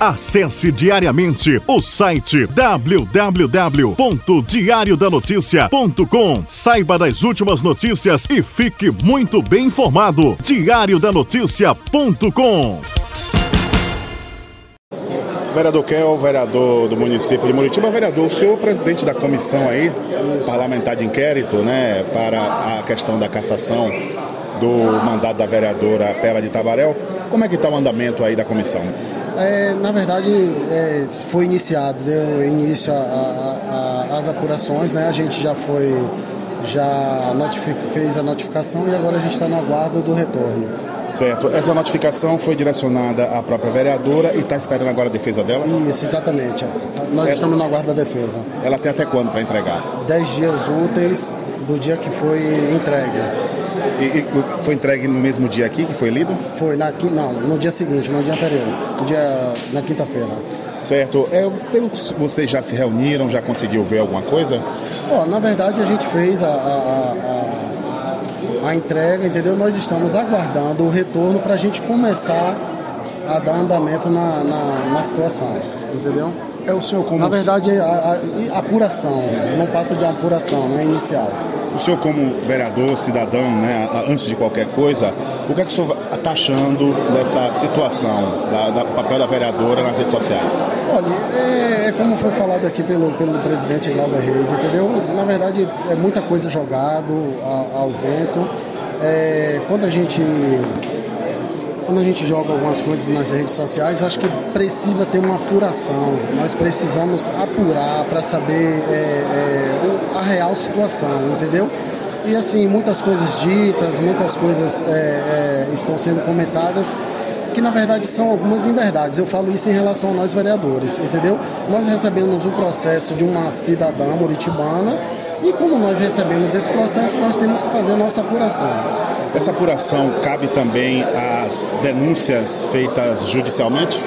Acesse diariamente o site www.diariodanoticia.com. Saiba das últimas notícias e fique muito bem informado. Diariodanoticia.com. Vereador Kel, vereador do município de Muritiba, vereador, o senhor presidente da comissão aí, parlamentar de inquérito, né, para a questão da cassação do mandato da vereadora Pela de Tabarel, como é que está o andamento aí da comissão? É, na verdade, é, foi iniciado, deu início às apurações, né? A gente já foi, já fez a notificação e agora a gente está na guarda do retorno. Certo. Essa notificação foi direcionada à própria vereadora e está esperando agora a defesa dela? Isso, exatamente. Nós é, estamos na guarda da defesa. Ela tem até quando para entregar? Dez dias úteis do dia que foi entregue. E, e, foi entregue no mesmo dia aqui que foi lido? Foi, na, não, no dia seguinte, no dia anterior, no dia, na quinta-feira. Certo. É, pelo que vocês já se reuniram, já conseguiu ver alguma coisa? Oh, na verdade, a gente fez a, a, a, a entrega, entendeu? Nós estamos aguardando o retorno para a gente começar a dar andamento na, na, na situação, entendeu? É o senhor como... Na verdade, a, a, apuração, não passa de uma apuração, não é inicial. O senhor como vereador, cidadão, né, antes de qualquer coisa, o que é que o senhor está achando dessa situação, da, da papel da vereadora nas redes sociais? Olha, é, é, como foi falado aqui pelo, pelo presidente Glauber Reis, entendeu? Na verdade, é muita coisa jogado ao, ao vento. É, quando a gente quando a gente joga algumas coisas nas redes sociais, acho que precisa ter uma apuração. Nós precisamos apurar para saber é, é, a real situação, entendeu? E assim, muitas coisas ditas, muitas coisas é, é estão sendo comentadas que na verdade são algumas inverdades. Eu falo isso em relação a nós vereadores, entendeu? Nós recebemos o processo de uma cidadã muritibana e como nós recebemos esse processo, nós temos que fazer a nossa apuração. Essa apuração cabe também às denúncias feitas judicialmente?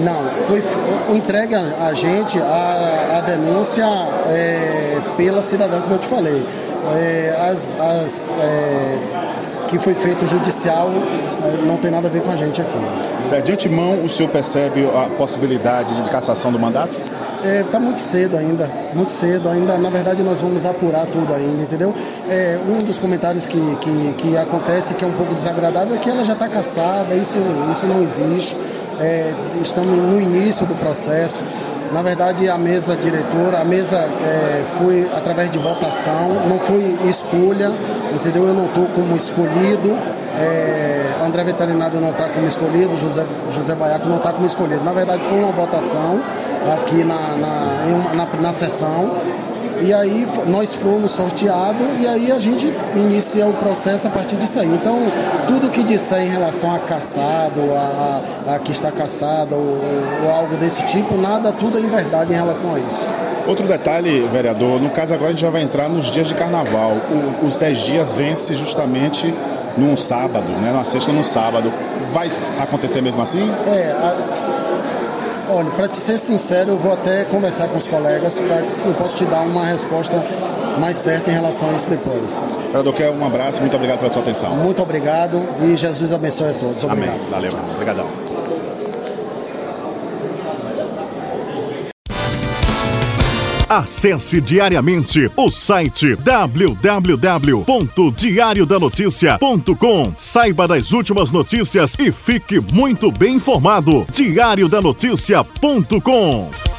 Não, foi, foi entregue a, gente a, a denúncia é, pela cidadã, como eu te falei. É, as, as é, que foi feito judicial é, não tem nada a ver com a gente aqui. Certo. De antemão, o senhor percebe a possibilidade de cassação do mandato? Está é, tá muito cedo ainda, muito cedo ainda. Na verdade, nós vamos apurar tudo ainda, entendeu? É, um dos comentários que, que, que acontece que é um pouco desagradável é que ela já está caçada, isso, isso não existe. É, estamos no início do processo. Na verdade, a mesa diretora, a mesa é, foi através de votação, não foi escolha, entendeu? Eu não estou como escolhido. É, André Veterinário não está como escolhido, José, José Baiaco não está como escolhido. Na verdade, foi uma votação aqui na, na, uma, na, na sessão. E aí nós fomos sorteados e aí a gente inicia o processo a partir disso aí. Então, tudo que disser em relação a caçado, a, a, que está caçado ou, ou, algo desse tipo, nada, tudo é em verdade em relação a isso. Outro detalhe, vereador, no caso agora a gente já vai entrar nos dias de carnaval. O, os 10 dias vence justamente num sábado, né? Na sexta no sábado. Vai acontecer mesmo assim? É, a Olha, para te ser sincero, eu vou até conversar com os colegas para eu posso te dar uma resposta mais certa em relação a isso depois. Vereador Kel, um abraço, muito obrigado pela sua atenção. Muito obrigado e Jesus abençoe a todos. Obrigado. Amém. Valeu, obrigadão. Acesse diariamente o site www.diariodanoticia.com. Saiba das últimas notícias e fique muito bem informado. Diariodanoticia.com